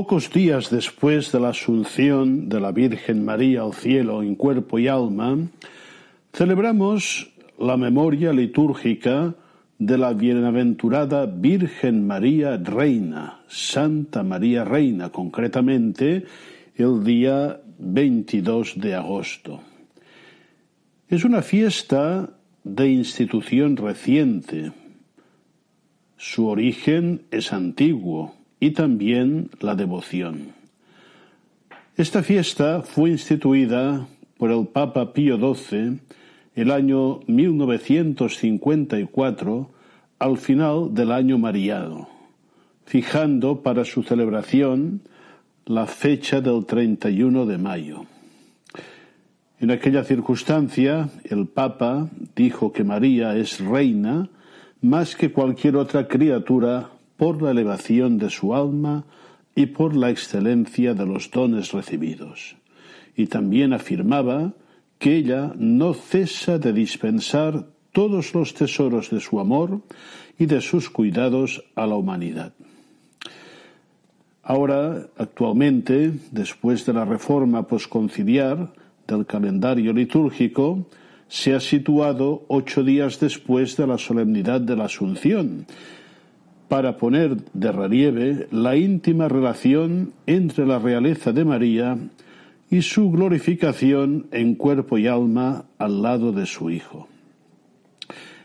Pocos días después de la asunción de la Virgen María al cielo en cuerpo y alma, celebramos la memoria litúrgica de la bienaventurada Virgen María Reina, Santa María Reina, concretamente el día 22 de agosto. Es una fiesta de institución reciente. Su origen es antiguo y también la devoción. Esta fiesta fue instituida por el Papa Pío XII el año 1954 al final del año mariano, fijando para su celebración la fecha del 31 de mayo. En aquella circunstancia, el Papa dijo que María es reina más que cualquier otra criatura por la elevación de su alma y por la excelencia de los dones recibidos. Y también afirmaba que ella no cesa de dispensar todos los tesoros de su amor y de sus cuidados a la humanidad. Ahora, actualmente, después de la reforma posconciliar del calendario litúrgico, se ha situado ocho días después de la solemnidad de la Asunción, para poner de relieve la íntima relación entre la realeza de María y su glorificación en cuerpo y alma al lado de su Hijo.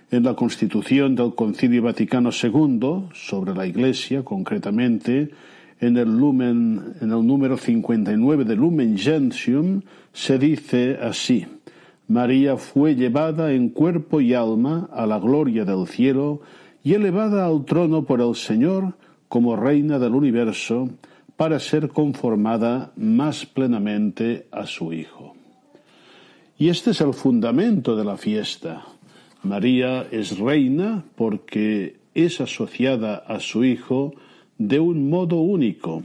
En la Constitución del Concilio Vaticano II sobre la Iglesia, concretamente en el, lumen, en el número 59 de Lumen Gentium, se dice así: María fue llevada en cuerpo y alma a la gloria del cielo y elevada al trono por el Señor como reina del universo para ser conformada más plenamente a su Hijo. Y este es el fundamento de la fiesta. María es reina porque es asociada a su Hijo de un modo único,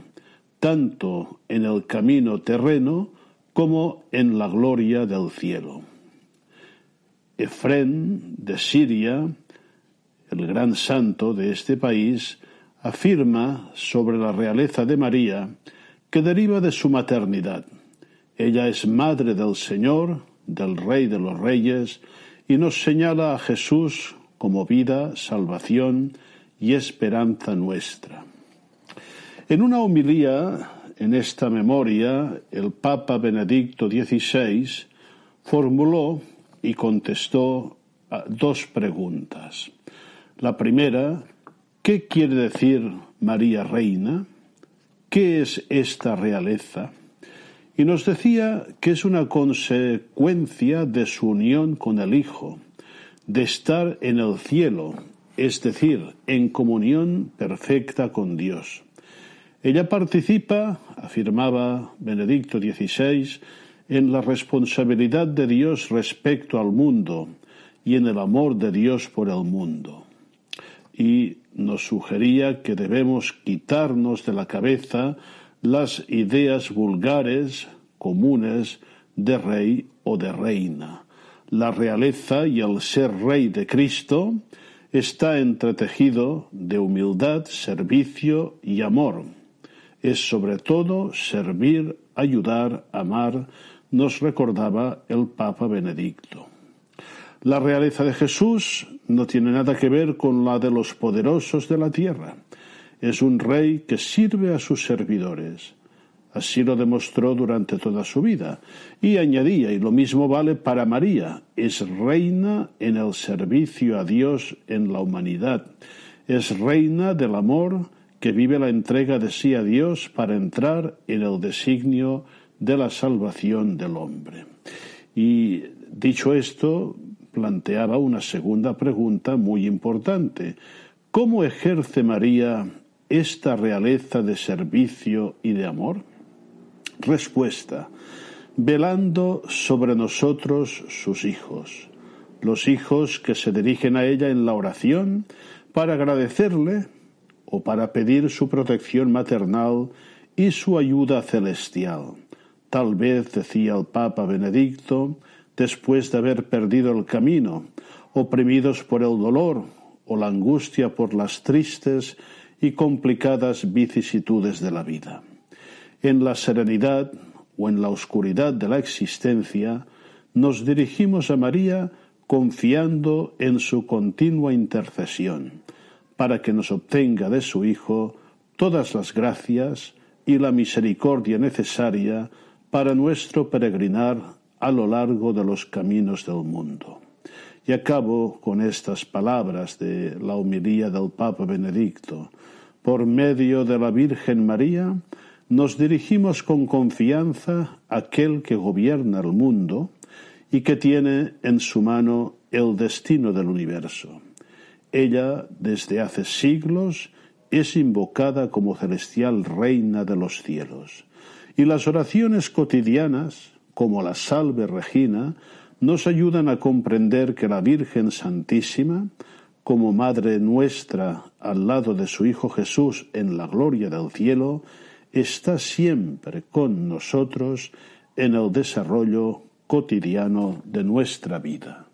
tanto en el camino terreno como en la gloria del cielo. Efrén de Siria, el gran santo de este país, afirma sobre la realeza de María que deriva de su maternidad. Ella es madre del Señor, del Rey de los Reyes, y nos señala a Jesús como vida, salvación y esperanza nuestra. En una homilía en esta memoria, el Papa Benedicto XVI formuló y contestó dos preguntas. La primera, ¿qué quiere decir María Reina? ¿Qué es esta realeza? Y nos decía que es una consecuencia de su unión con el Hijo, de estar en el cielo, es decir, en comunión perfecta con Dios. Ella participa, afirmaba Benedicto XVI, en la responsabilidad de Dios respecto al mundo y en el amor de Dios por el mundo. Y nos sugería que debemos quitarnos de la cabeza las ideas vulgares, comunes, de rey o de reina. La realeza y el ser rey de Cristo está entretejido de humildad, servicio y amor. Es sobre todo servir, ayudar, amar, nos recordaba el Papa Benedicto. La realeza de Jesús no tiene nada que ver con la de los poderosos de la tierra. Es un rey que sirve a sus servidores. Así lo demostró durante toda su vida. Y añadía, y lo mismo vale para María, es reina en el servicio a Dios en la humanidad. Es reina del amor que vive la entrega de sí a Dios para entrar en el designio de la salvación del hombre. Y dicho esto, planteaba una segunda pregunta muy importante. ¿Cómo ejerce María esta realeza de servicio y de amor? Respuesta. Velando sobre nosotros sus hijos, los hijos que se dirigen a ella en la oración para agradecerle o para pedir su protección maternal y su ayuda celestial. Tal vez, decía el Papa Benedicto, después de haber perdido el camino, oprimidos por el dolor o la angustia por las tristes y complicadas vicisitudes de la vida. En la serenidad o en la oscuridad de la existencia, nos dirigimos a María confiando en su continua intercesión, para que nos obtenga de su Hijo todas las gracias y la misericordia necesaria para nuestro peregrinar a lo largo de los caminos del mundo. Y acabo con estas palabras de la homilía del Papa Benedicto. Por medio de la Virgen María nos dirigimos con confianza a aquel que gobierna el mundo y que tiene en su mano el destino del universo. Ella, desde hace siglos, es invocada como celestial reina de los cielos. Y las oraciones cotidianas, como la Salve Regina, nos ayudan a comprender que la Virgen Santísima, como Madre nuestra al lado de su Hijo Jesús en la gloria del cielo, está siempre con nosotros en el desarrollo cotidiano de nuestra vida.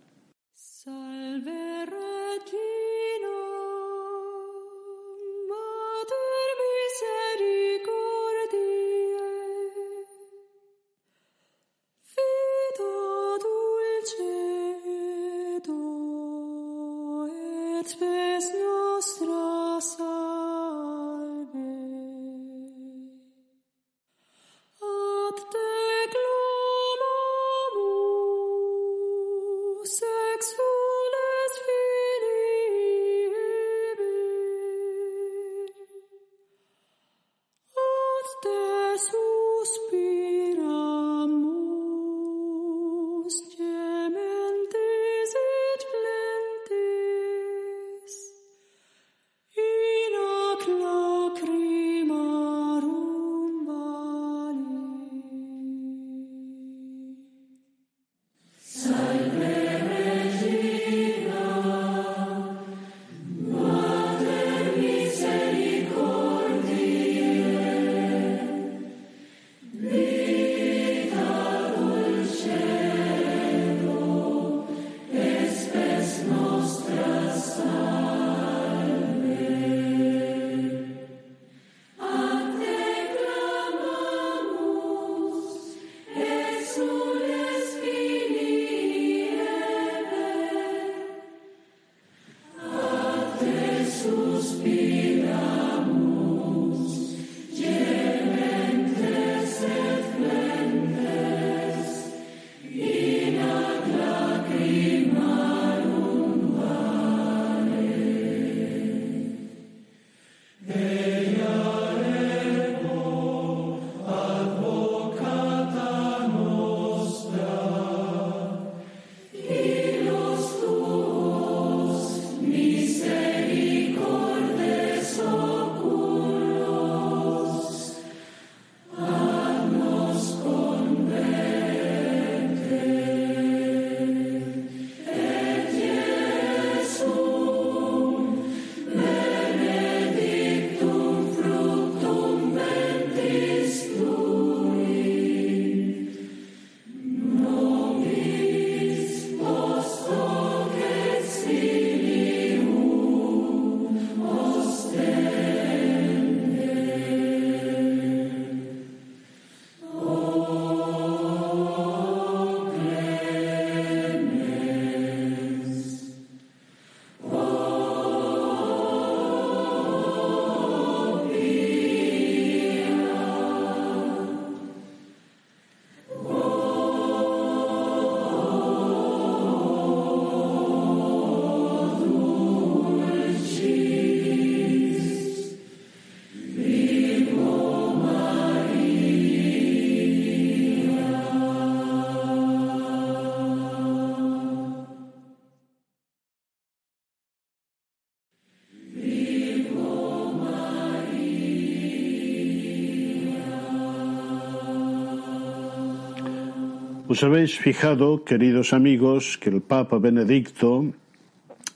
Os habéis fijado, queridos amigos, que el Papa Benedicto,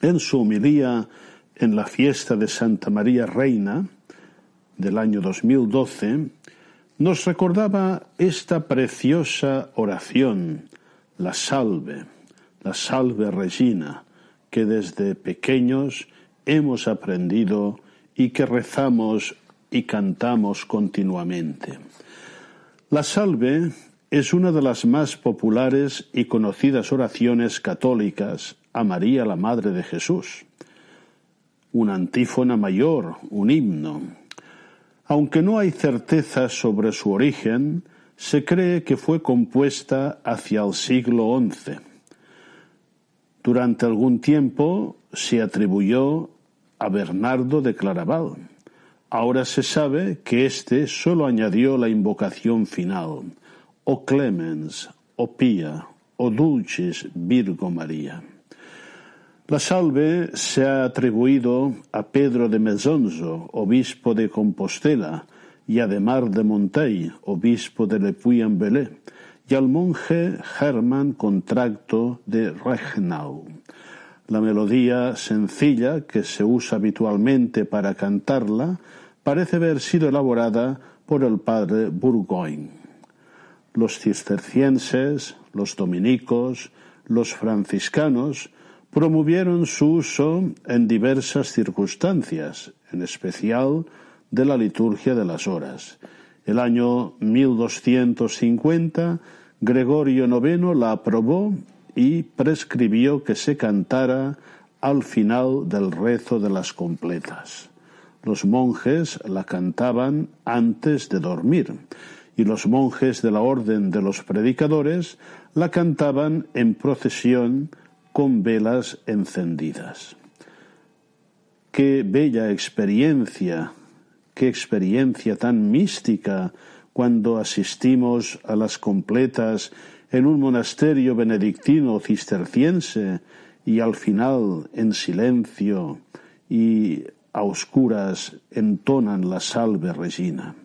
en su homilía en la fiesta de Santa María Reina del año 2012, nos recordaba esta preciosa oración, la salve, la salve Regina, que desde pequeños hemos aprendido y que rezamos y cantamos continuamente. La salve es una de las más populares y conocidas oraciones católicas a María la Madre de Jesús. Una antífona mayor, un himno. Aunque no hay certeza sobre su origen, se cree que fue compuesta hacia el siglo XI. Durante algún tiempo se atribuyó a Bernardo de Claraval. Ahora se sabe que éste solo añadió la invocación final o clemens, o pía, o dulcis Virgo María. La salve se ha atribuido a Pedro de Mezonzo, obispo de Compostela, y a Demar de Montey, obispo de Le Puy-en-Velay, y al monje Hermann Contracto de Regnau. La melodía sencilla que se usa habitualmente para cantarla parece haber sido elaborada por el padre Bourgogne los cistercienses, los dominicos, los franciscanos promovieron su uso en diversas circunstancias, en especial de la liturgia de las horas. El año 1250 Gregorio IX la aprobó y prescribió que se cantara al final del rezo de las completas. Los monjes la cantaban antes de dormir y los monjes de la Orden de los Predicadores la cantaban en procesión con velas encendidas. Qué bella experiencia, qué experiencia tan mística cuando asistimos a las completas en un monasterio benedictino cisterciense y al final en silencio y a oscuras entonan la salve regina.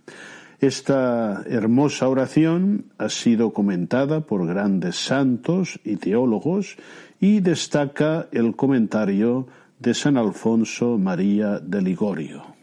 Esta hermosa oración ha sido comentada por grandes santos y teólogos y destaca el comentario de San Alfonso María de Ligorio.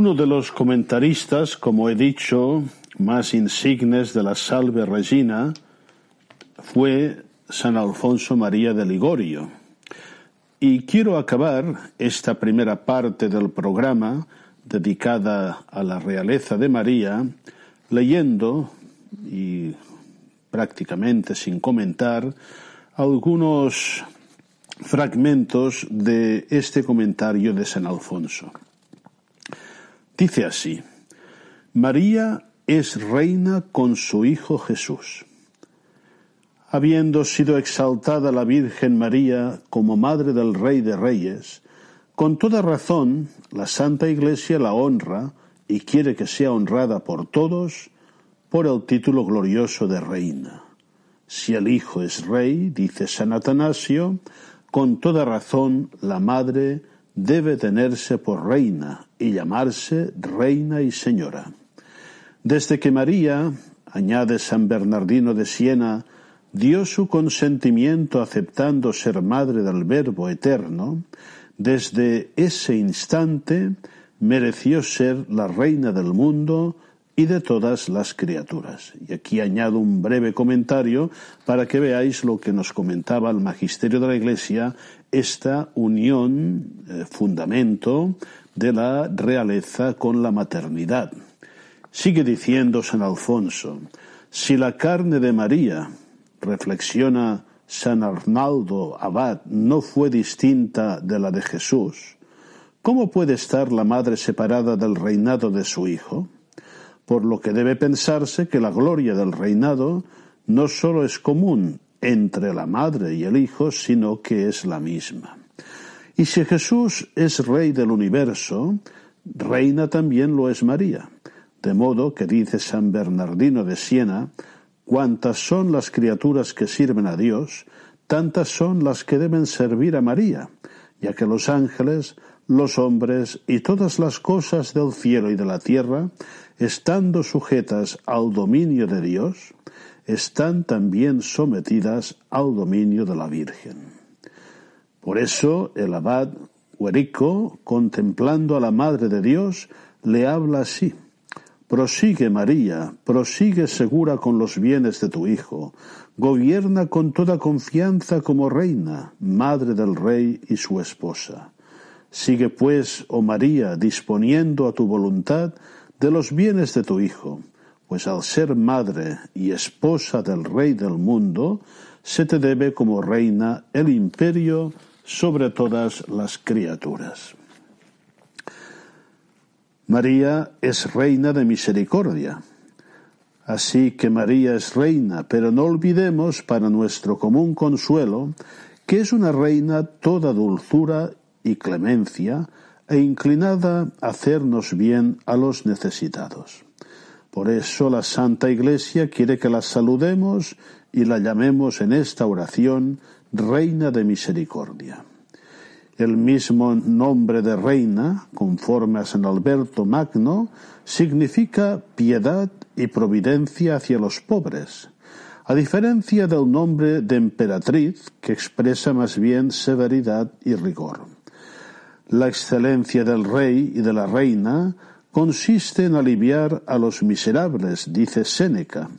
Uno de los comentaristas, como he dicho, más insignes de la Salve Regina fue San Alfonso María de Ligorio. Y quiero acabar esta primera parte del programa dedicada a la realeza de María leyendo y prácticamente sin comentar algunos fragmentos de este comentario de San Alfonso. Dice así, María es reina con su Hijo Jesús. Habiendo sido exaltada la Virgen María como Madre del Rey de Reyes, con toda razón la Santa Iglesia la honra y quiere que sea honrada por todos por el título glorioso de reina. Si el Hijo es rey, dice San Atanasio, con toda razón la Madre debe tenerse por reina y llamarse reina y señora. Desde que María, añade San Bernardino de Siena, dio su consentimiento aceptando ser madre del Verbo eterno, desde ese instante mereció ser la reina del mundo y de todas las criaturas. Y aquí añado un breve comentario para que veáis lo que nos comentaba el magisterio de la Iglesia, esta unión, eh, fundamento de la realeza con la maternidad. Sigue diciendo San Alfonso, si la carne de María, reflexiona San Arnaldo Abad, no fue distinta de la de Jesús, ¿cómo puede estar la madre separada del reinado de su Hijo? por lo que debe pensarse que la gloria del reinado no sólo es común entre la madre y el hijo, sino que es la misma. Y si Jesús es rey del universo, reina también lo es María. De modo que dice San Bernardino de Siena, cuantas son las criaturas que sirven a Dios, tantas son las que deben servir a María, ya que los ángeles, los hombres y todas las cosas del cielo y de la tierra estando sujetas al dominio de Dios, están también sometidas al dominio de la Virgen. Por eso el abad Huerico, contemplando a la Madre de Dios, le habla así. Prosigue María, prosigue segura con los bienes de tu Hijo, gobierna con toda confianza como reina, madre del Rey y su esposa. Sigue pues, oh María, disponiendo a tu voluntad de los bienes de tu Hijo, pues al ser madre y esposa del Rey del mundo, se te debe como reina el imperio sobre todas las criaturas. María es reina de misericordia. Así que María es reina, pero no olvidemos para nuestro común consuelo que es una reina toda dulzura y clemencia, e inclinada a hacernos bien a los necesitados. Por eso la Santa Iglesia quiere que la saludemos y la llamemos en esta oración Reina de Misericordia. El mismo nombre de reina, conforme a San Alberto Magno, significa piedad y providencia hacia los pobres, a diferencia del nombre de emperatriz, que expresa más bien severidad y rigor. La excelencia del rey y de la reina consiste en aliviar a los miserables, dice Séneca,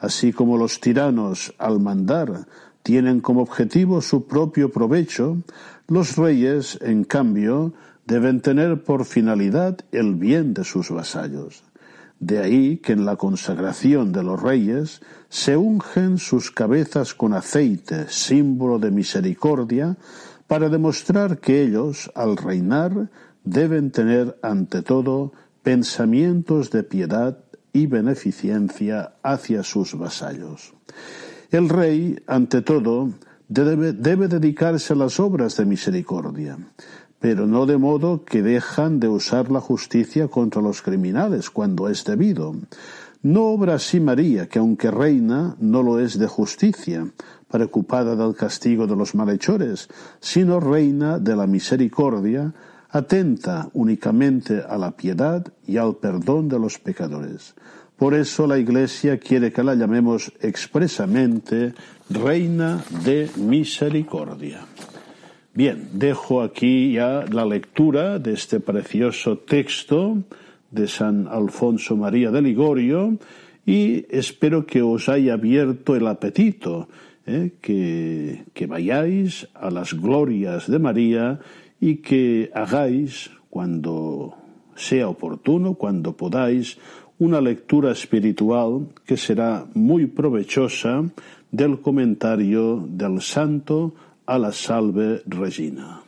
así como los tiranos, al mandar, tienen como objetivo su propio provecho, los reyes, en cambio, deben tener por finalidad el bien de sus vasallos. De ahí que en la consagración de los reyes se ungen sus cabezas con aceite, símbolo de misericordia, para demostrar que ellos, al reinar, deben tener ante todo pensamientos de piedad y beneficencia hacia sus vasallos. El rey, ante todo, debe, dedicarse a las obras de misericordia, pero no de modo que dejan de usar la justicia contra los criminales cuando es debido. No obra así María, que aunque reina, no lo es de justicia, preocupada del castigo de los malhechores, sino reina de la misericordia, atenta únicamente a la piedad y al perdón de los pecadores. Por eso la Iglesia quiere que la llamemos expresamente Reina de Misericordia. Bien, dejo aquí ya la lectura de este precioso texto de San Alfonso María de Ligorio y espero que os haya abierto el apetito, ¿eh? que, que vayáis a las glorias de María y que hagáis cuando sea oportuno, cuando podáis, una lectura espiritual que será muy provechosa del comentario del Santo a la Salve Regina.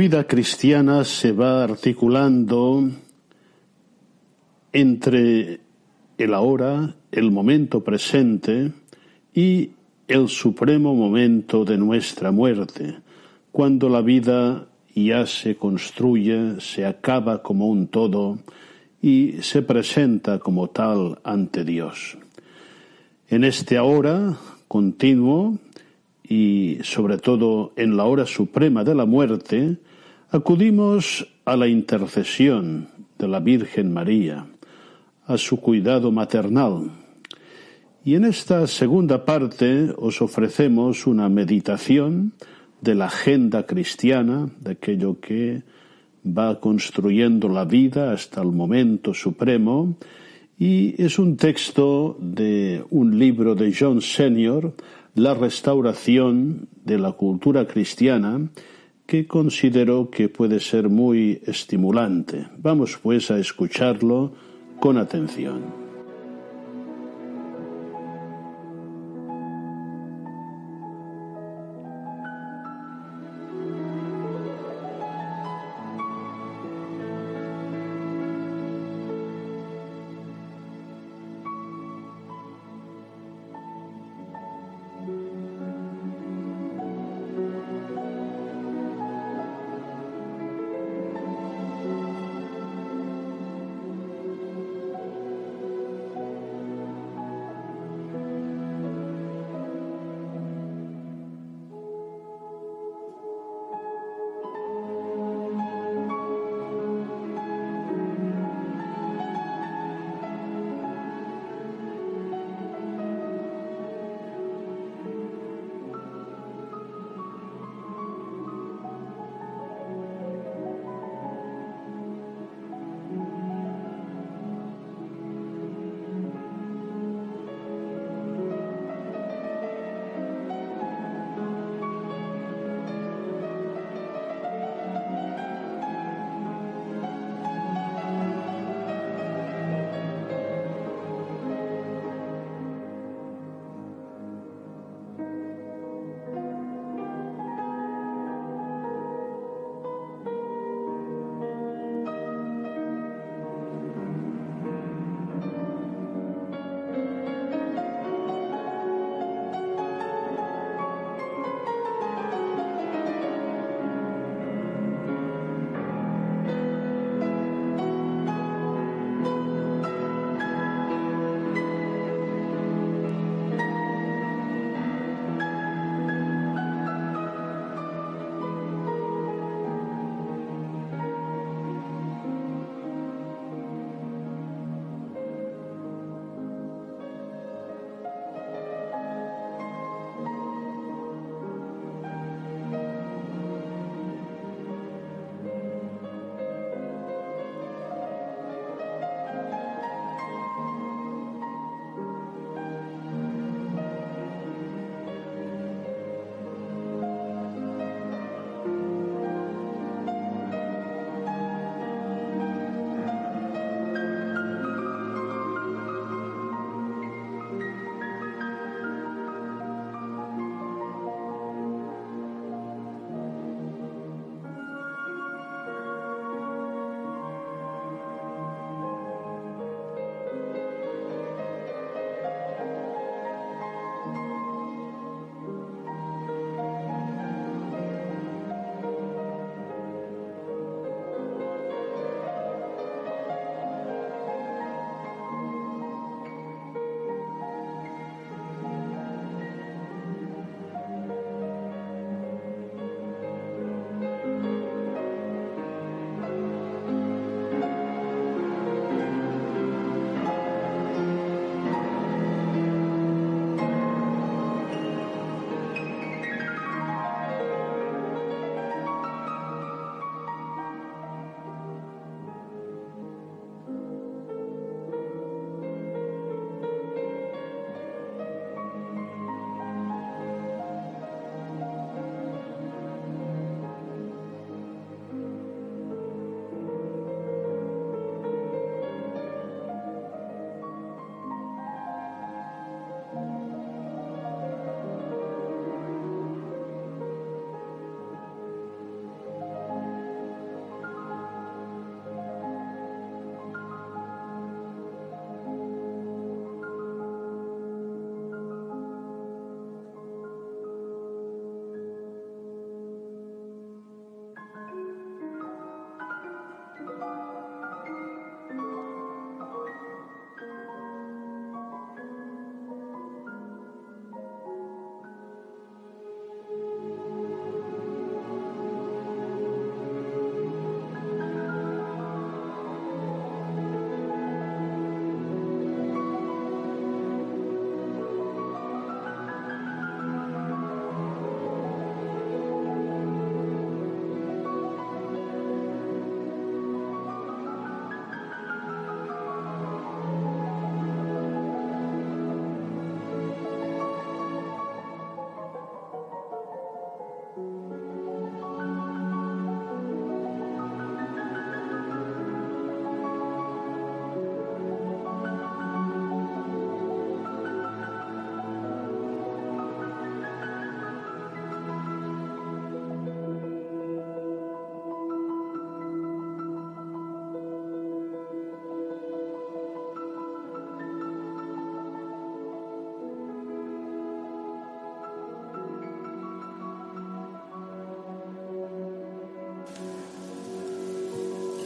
Vida cristiana se va articulando entre el ahora, el momento presente y el supremo momento de nuestra muerte, cuando la vida ya se construye, se acaba como un todo y se presenta como tal ante Dios. En este ahora continuo y sobre todo en la hora suprema de la muerte, acudimos a la intercesión de la Virgen María, a su cuidado maternal. Y en esta segunda parte os ofrecemos una meditación de la agenda cristiana, de aquello que va construyendo la vida hasta el momento supremo, y es un texto de un libro de John Senior, La restauración de la cultura cristiana, que considero que puede ser muy estimulante. Vamos pues a escucharlo con atención.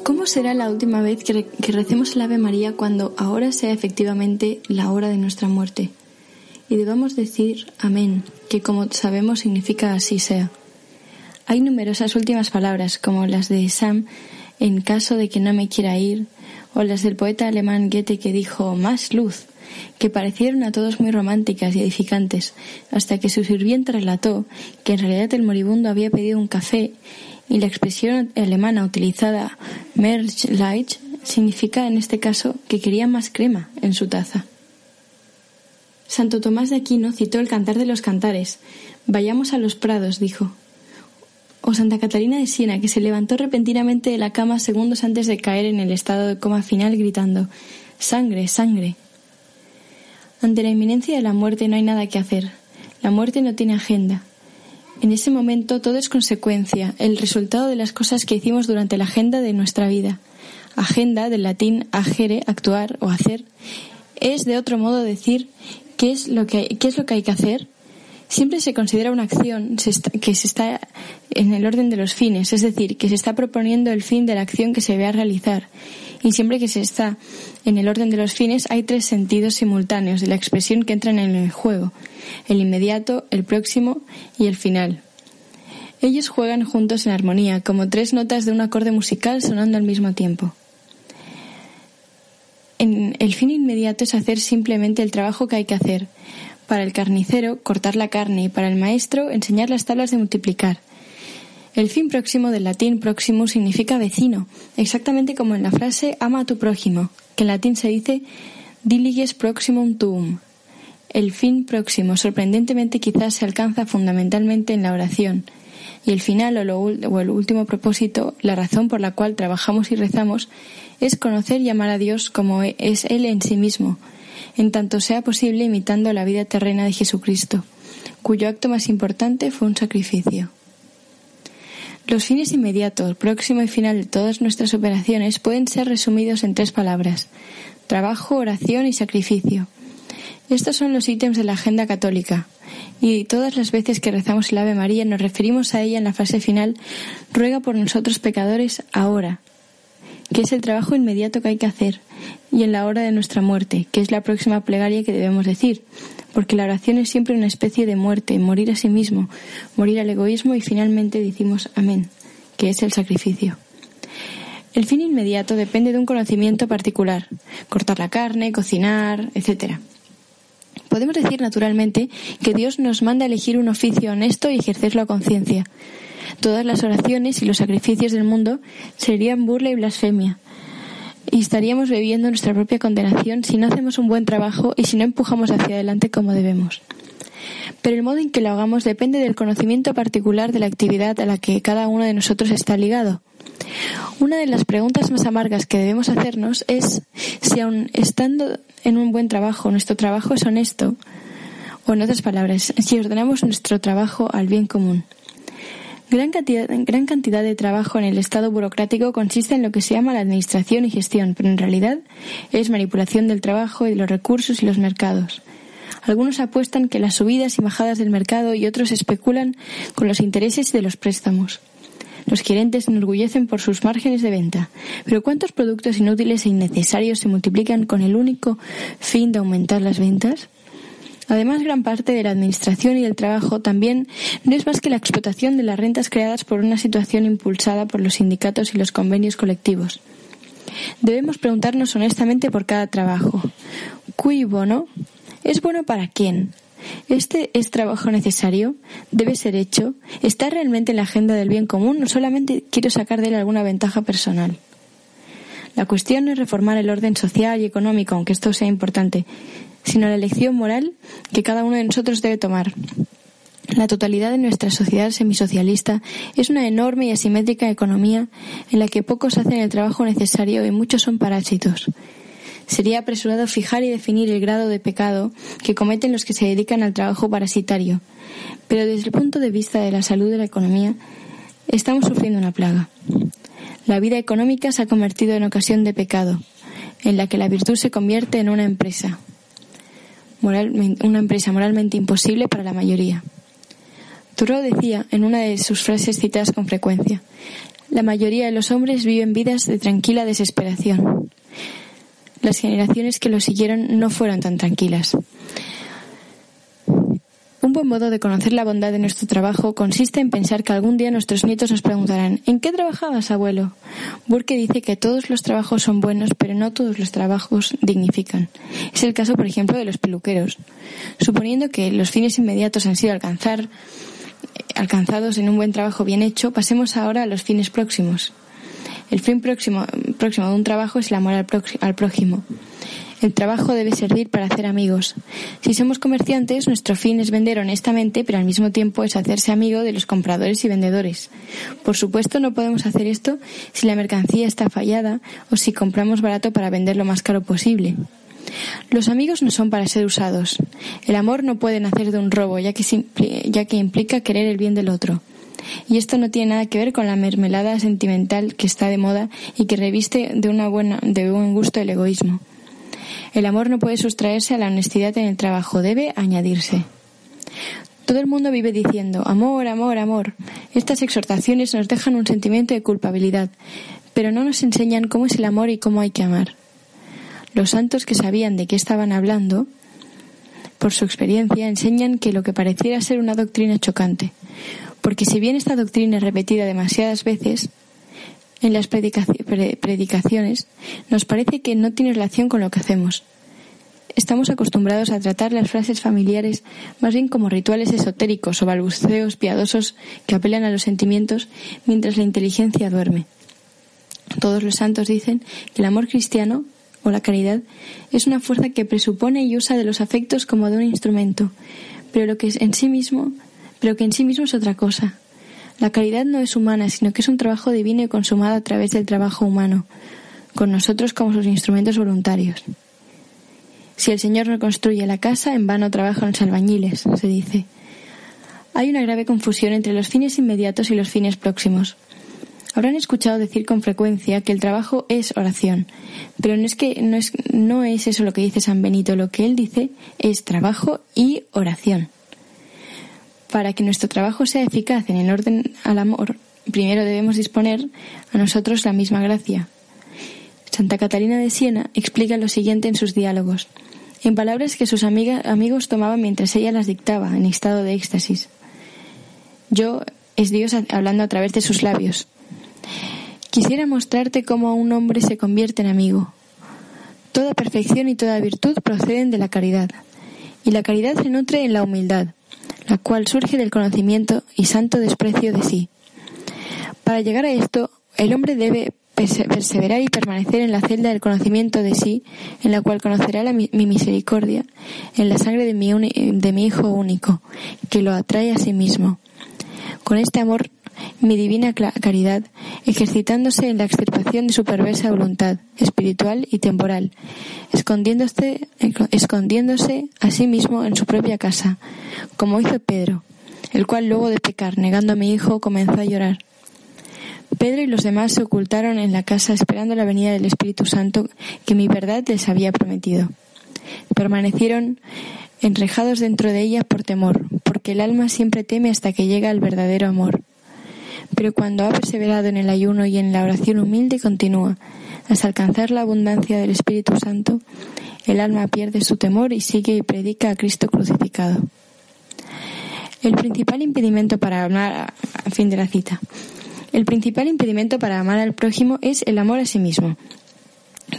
¿Cómo será la última vez que, recemos el Ave María cuando ahora sea efectivamente la hora de nuestra muerte? Y debamos decir Amén, que como sabemos significa así sea. Hay numerosas últimas palabras, como las de Sam en caso de que no me quiera ir, o las del poeta alemán Goethe que dijo más luz, que parecieron a todos muy románticas y edificantes, hasta que su sirviente relató que en realidad el moribundo había pedido un café y la expresión alemana utilizada Light significa en este caso que quería más crema en su taza. Santo Tomás de Aquino citó el Cantar de los Cantares. Vayamos a los prados, dijo. O Santa Catalina de Siena, que se levantó repentinamente de la cama segundos antes de caer en el estado de coma final gritando Sangre, sangre. Ante la inminencia de la muerte no hay nada que hacer. La muerte no tiene agenda. En ese momento todo es consecuencia, el resultado de las cosas que hicimos durante la agenda de nuestra vida. Agenda, del latín agere, actuar o hacer, es de otro modo decir qué es lo que, qué es lo que hay que hacer. Siempre se considera una acción que se está en el orden de los fines, es decir, que se está proponiendo el fin de la acción que se ve a realizar. Y siempre que se está en el orden de los fines hay tres sentidos simultáneos de la expresión que entran en el juego el inmediato, el próximo y el final. Ellos juegan juntos en armonía, como tres notas de un acorde musical sonando al mismo tiempo. El fin inmediato es hacer simplemente el trabajo que hay que hacer. Para el carnicero, cortar la carne y para el maestro, enseñar las tablas de multiplicar. El fin próximo del latín próximo significa vecino, exactamente como en la frase ama a tu prójimo, que en latín se dice diliges proximum tuum, el fin próximo, sorprendentemente, quizás se alcanza fundamentalmente en la oración. Y el final o, el último propósito, la razón por la cual trabajamos y rezamos, es conocer y amar a Dios como es Él en sí mismo, en tanto sea posible imitando la vida terrena de Jesucristo, cuyo acto más importante fue un sacrificio. Los fines inmediatos, próximo y final de todas nuestras operaciones pueden ser resumidos en tres palabras. Trabajo, oración y sacrificio. Estos son los ítems de la agenda católica, y todas las veces que rezamos el Ave María nos referimos a ella en la frase final, ruega por nosotros pecadores ahora, que es el trabajo inmediato que hay que hacer, y en la hora de nuestra muerte, que es la próxima plegaria que debemos decir, porque la oración es siempre una especie de muerte, morir a sí mismo, morir al egoísmo y finalmente decimos amén, que es el sacrificio. El fin inmediato depende de un conocimiento particular, cortar la carne, cocinar, etcétera. Podemos decir naturalmente que Dios nos manda elegir un oficio honesto y ejercerlo a conciencia. Todas las oraciones y los sacrificios del mundo serían burla y blasfemia. Y estaríamos bebiendo nuestra propia condenación si no hacemos un buen trabajo y si no empujamos hacia adelante como debemos. Pero el modo en que lo hagamos depende del conocimiento particular de la actividad a la que cada uno de nosotros está ligado. Una de las preguntas más amargas que debemos hacernos es si aun estando en un buen trabajo, nuestro trabajo es honesto, o en otras palabras, si ordenamos nuestro trabajo al bien común. Gran cantidad, de trabajo en el Estado burocrático consiste en lo que se llama la administración y gestión, pero en realidad es manipulación del trabajo y de los recursos y los mercados. Algunos apuestan que las subidas y bajadas del mercado y otros especulan con los intereses de los préstamos. Los gerentes se enorgullecen por sus márgenes de venta. Pero ¿cuántos productos inútiles e innecesarios se multiplican con el único fin de aumentar las ventas? Además, gran parte de la administración y del trabajo también no es más que la explotación de las rentas creadas por una situación impulsada por los sindicatos y los convenios colectivos. Debemos preguntarnos honestamente por cada trabajo. ¿Cui bono? ¿Es bueno para quién? ¿Este es trabajo necesario? ¿Debe ser hecho? ¿Está realmente en la agenda del bien común o solamente quiero sacar de él alguna ventaja personal? La cuestión no es reformar el orden social y económico, aunque esto sea importante, sino la elección moral que cada uno de nosotros debe tomar. La totalidad de nuestra sociedad semisocialista es una enorme y asimétrica economía en la que pocos hacen el trabajo necesario y muchos son parásitos. Sería apresurado fijar y definir el grado de pecado que cometen los que se dedican al trabajo parasitario, pero desde el punto de vista de la salud de la economía, estamos sufriendo una plaga. La vida económica se ha convertido en ocasión de pecado, en la que la virtud se convierte en una empresa, una empresa moralmente imposible para la mayoría. Thoreau decía en una de sus frases citadas con frecuencia, la mayoría de los hombres viven vidas de tranquila desesperación. Las generaciones que lo siguieron no fueron tan tranquilas. Un buen modo de conocer la bondad de nuestro trabajo consiste en pensar que algún día nuestros nietos nos preguntarán ¿En qué trabajabas, abuelo? Burke dice que todos los trabajos son buenos, pero no todos los trabajos dignifican. Es el caso, por ejemplo, de los peluqueros. Suponiendo que los fines inmediatos han sido alcanzar, alcanzados en un buen trabajo bien hecho, pasemos ahora a los fines próximos. El fin próximo, próximo de un trabajo es el amor al prójimo. El trabajo debe servir para hacer amigos. Si somos comerciantes, nuestro fin es vender honestamente, pero al mismo tiempo es hacerse amigo de los compradores y vendedores. Por supuesto, no podemos hacer esto si la mercancía está fallada o si compramos barato para vender lo más caro posible. Los amigos no son para ser usados. El amor no puede nacer de un robo, ya que, implica querer el bien del otro. Y esto no tiene nada que ver con la mermelada sentimental que está de moda y que reviste de, una buena, de buen gusto el egoísmo. El amor no puede sustraerse a la honestidad en el trabajo, debe añadirse. Todo el mundo vive diciendo amor, amor, amor. Estas exhortaciones nos dejan un sentimiento de culpabilidad, pero no nos enseñan cómo es el amor y cómo hay que amar. Los santos que sabían de qué estaban hablando, por su experiencia, enseñan que lo que pareciera ser una doctrina chocante, porque si bien esta doctrina es repetida demasiadas veces, en las predicaciones, nos parece que no tiene relación con lo que hacemos. Estamos acostumbrados a tratar las frases familiares más bien como rituales esotéricos o balbuceos piadosos que apelan a los sentimientos mientras la inteligencia duerme. Todos los santos dicen que el amor cristiano o la caridad es una fuerza que presupone y usa de los afectos como de un instrumento, pero lo que es en sí mismo, pero que en sí mismo es otra cosa, la caridad no es humana, sino que es un trabajo divino y consumado a través del trabajo humano, con nosotros como sus instrumentos voluntarios. Si el Señor no construye la casa, en vano trabajan los albañiles, se dice. Hay una grave confusión entre los fines inmediatos y los fines próximos. Habrán escuchado decir con frecuencia que el trabajo es oración, pero no es que no es, no es eso lo que dice San Benito, lo que él dice es trabajo y oración. Para que nuestro trabajo sea eficaz en el orden al amor, primero debemos disponer a nosotros la misma gracia. Santa Catalina de Siena explica lo siguiente en sus diálogos, en palabras que sus amigos tomaban mientras ella las dictaba, en estado de éxtasis. Yo es Dios hablando a través de sus labios. Quisiera mostrarte cómo un hombre se convierte en amigo. Toda perfección y toda virtud proceden de la caridad, y la caridad se nutre en la humildad la cual surge del conocimiento y santo desprecio de sí. Para llegar a esto, el hombre debe perseverar y permanecer en la celda del conocimiento de sí, en la cual conocerá mi, misericordia, en la sangre de mi, de mi Hijo único, que lo atrae a sí mismo. Con este amor mi divina caridad, ejercitándose en la extirpación de su perversa voluntad espiritual y temporal, escondiéndose, a sí mismo en su propia casa, como hizo Pedro, el cual luego de pecar, negando a mi hijo, comenzó a llorar. Pedro y los demás se ocultaron en la casa esperando la venida del Espíritu Santo que mi verdad les había prometido. Permanecieron enrejados dentro de ella por temor, porque el alma siempre teme hasta que llega el verdadero amor pero cuando ha perseverado en el ayuno y en la oración humilde continúa, hasta alcanzar la abundancia del Espíritu Santo, el alma pierde su temor y sigue y predica a Cristo crucificado. El principal impedimento para amar, a fin de la cita, el principal impedimento para amar al prójimo es el amor a sí mismo.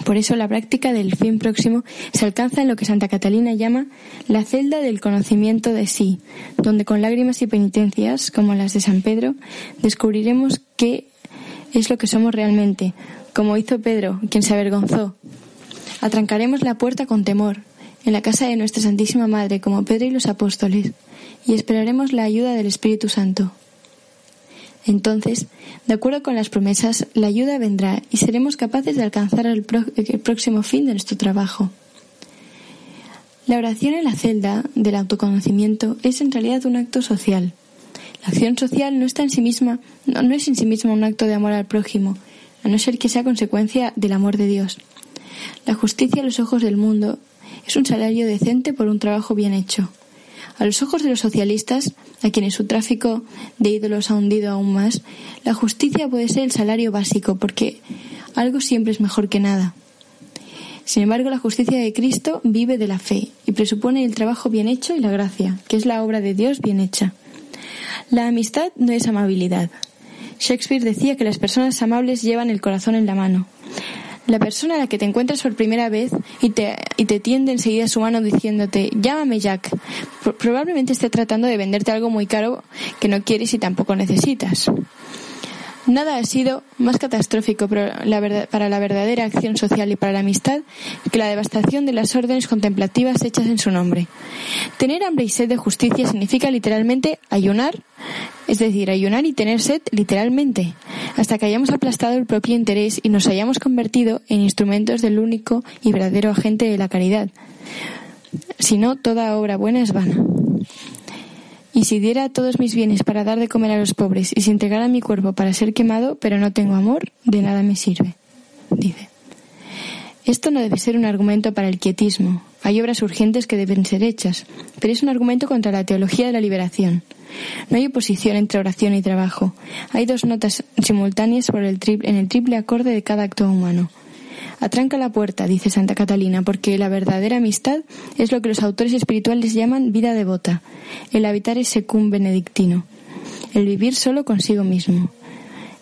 Por eso la práctica del fin próximo se alcanza en lo que Santa Catalina llama la celda del conocimiento de sí, donde con lágrimas y penitencias, como las de San Pedro, descubriremos qué es lo que somos realmente, como hizo Pedro, quien se avergonzó. Atrancaremos la puerta con temor, en la casa de nuestra Santísima Madre, como Pedro y los apóstoles, y esperaremos la ayuda del Espíritu Santo. Entonces, de acuerdo con las promesas, la ayuda vendrá y seremos capaces de alcanzar el, próximo fin de nuestro trabajo. La oración en la celda del autoconocimiento es en realidad un acto social. La acción social no está en sí misma, no, no es en sí misma un acto de amor al prójimo, a no ser que sea consecuencia del amor de Dios. La justicia a los ojos del mundo es un salario decente por un trabajo bien hecho. A los ojos de los socialistas, a quienes su tráfico de ídolos ha hundido aún más, la justicia puede ser el salario básico, porque algo siempre es mejor que nada. Sin embargo, la justicia de Cristo vive de la fe y presupone el trabajo bien hecho y la gracia, que es la obra de Dios bien hecha. La amistad no es amabilidad. Shakespeare decía que las personas amables llevan el corazón en la mano. La persona a la que te encuentras por primera vez y te, y te tiende enseguida su mano diciéndote, llámame Jack, probablemente esté tratando de venderte algo muy caro que no quieres y tampoco necesitas. Nada ha sido más catastrófico para la verdadera acción social y para la amistad que la devastación de las órdenes contemplativas hechas en su nombre. Tener hambre y sed de justicia significa literalmente ayunar, es decir, ayunar y tener sed literalmente, hasta que hayamos aplastado el propio interés y nos hayamos convertido en instrumentos del único y verdadero agente de la caridad. Si no, toda obra buena es vana. Y si diera todos mis bienes para dar de comer a los pobres y si entregara mi cuerpo para ser quemado, pero no tengo amor, de nada me sirve. Dice. Esto no debe ser un argumento para el quietismo. Hay obras urgentes que deben ser hechas, pero es un argumento contra la teología de la liberación. No hay oposición entre oración y trabajo. Hay dos notas simultáneas por el en el triple acorde de cada acto humano. Atranca la puerta, dice Santa Catalina, porque la verdadera amistad es lo que los autores espirituales llaman vida devota. El habitar es secum benedictino. El vivir solo consigo mismo.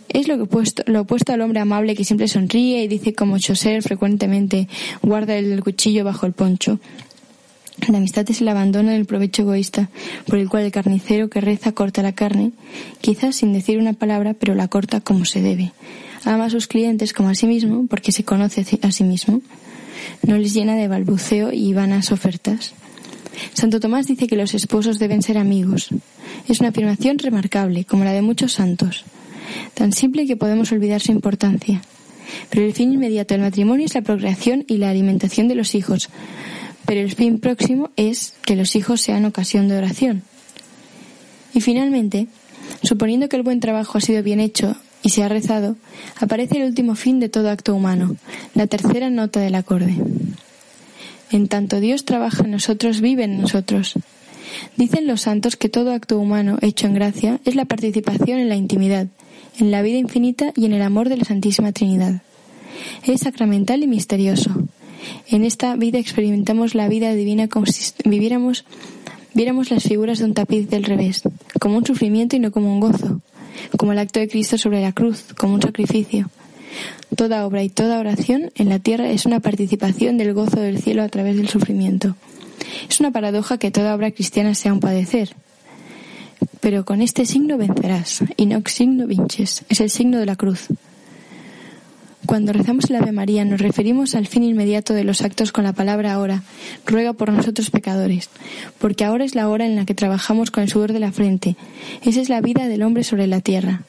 Es lo, opuesto, lo opuesto al hombre amable que siempre sonríe y dice como Choser frecuentemente guarda el cuchillo bajo el poncho. La amistad es el abandono del provecho egoísta, por el cual el carnicero que reza corta la carne, quizás sin decir una palabra, pero la corta como se debe ama a sus clientes como a sí mismo porque se conoce a sí mismo. No les llena de balbuceo y vanas ofertas. Santo Tomás dice que los esposos deben ser amigos. Es una afirmación remarcable, como la de muchos santos. Tan simple que podemos olvidar su importancia. Pero el fin inmediato del matrimonio es la procreación y la alimentación de los hijos. Pero el fin próximo es que los hijos sean ocasión de oración. Y finalmente, suponiendo que el buen trabajo ha sido bien hecho y se ha rezado, aparece el último fin de todo acto humano, la tercera nota del acorde. En tanto Dios trabaja en nosotros, vive en nosotros. Dicen los santos que todo acto humano hecho en gracia es la participación en la intimidad, en la vida infinita y en el amor de la Santísima Trinidad. Es sacramental y misterioso. En esta vida experimentamos la vida divina como si viviéramos, viéramos las figuras de un tapiz del revés, como un sufrimiento y no como un gozo, como el acto de Cristo sobre la cruz, como un sacrificio. Toda obra y toda oración en la tierra es una participación del gozo del cielo a través del sufrimiento. Es una paradoja que toda obra cristiana sea un padecer. Pero con este signo vencerás, y no signo vinches, es el signo de la cruz. Cuando rezamos el Ave María nos referimos al fin inmediato de los actos con la palabra ahora, ruega por nosotros pecadores, porque ahora es la hora en la que trabajamos con el sudor de la frente. Esa es la vida del hombre sobre la tierra.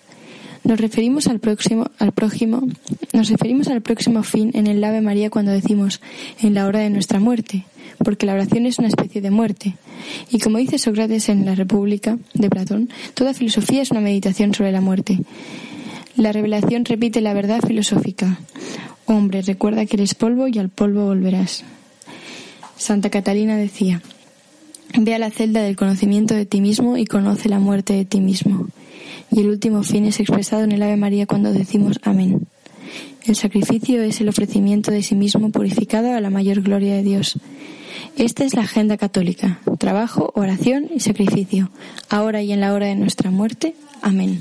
Nos referimos al próximo, al prójimo, nos referimos al próximo fin en el Ave María cuando decimos en la hora de nuestra muerte, porque la oración es una especie de muerte. Y como dice Sócrates en la República de Platón, toda filosofía es una meditación sobre la muerte. La revelación repite la verdad filosófica. Hombre, recuerda que eres polvo y al polvo volverás. Santa Catalina decía, Ve a la celda del conocimiento de ti mismo y conoce la muerte de ti mismo. Y el último fin es expresado en el Ave María cuando decimos Amén. El sacrificio es el ofrecimiento de sí mismo purificado a la mayor gloria de Dios. Esta es la agenda católica. Trabajo, oración y sacrificio. Ahora y en la hora de nuestra muerte. Amén.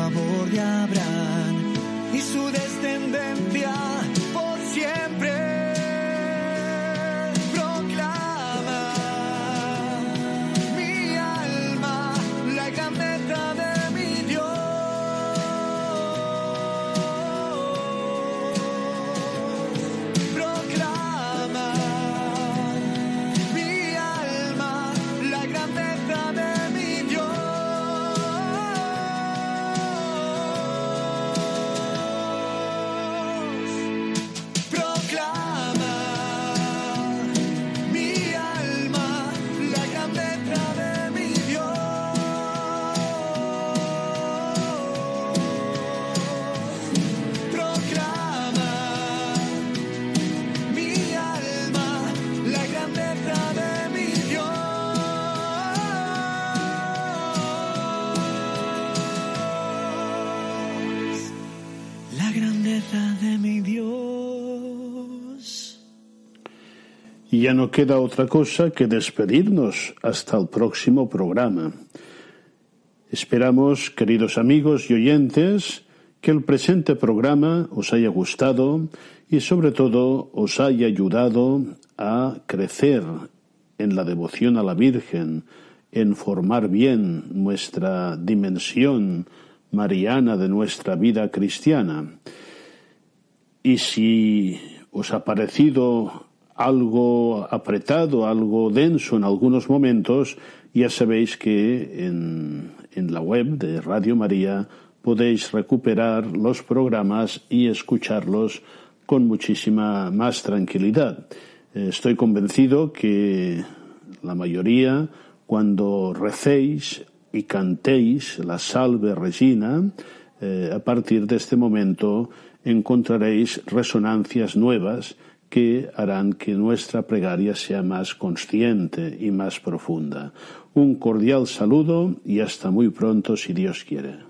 favor de Abraham y su descendencia Ya no queda otra cosa que despedirnos hasta el próximo programa. Esperamos, queridos amigos y oyentes, que el presente programa os haya gustado y sobre todo os haya ayudado a crecer en la devoción a la Virgen, en formar bien nuestra dimensión mariana de nuestra vida cristiana. Y si os ha parecido algo apretado, algo denso en algunos momentos, ya sabéis que en, la web de Radio María podéis recuperar los programas y escucharlos con muchísima más tranquilidad. Eh, Estoy convencido que la mayoría, cuando recéis y cantéis la Salve Regina, eh, a partir de este momento encontraréis resonancias nuevas que harán que nuestra plegaria sea más consciente y más profunda. Un cordial saludo y hasta muy pronto si Dios quiere.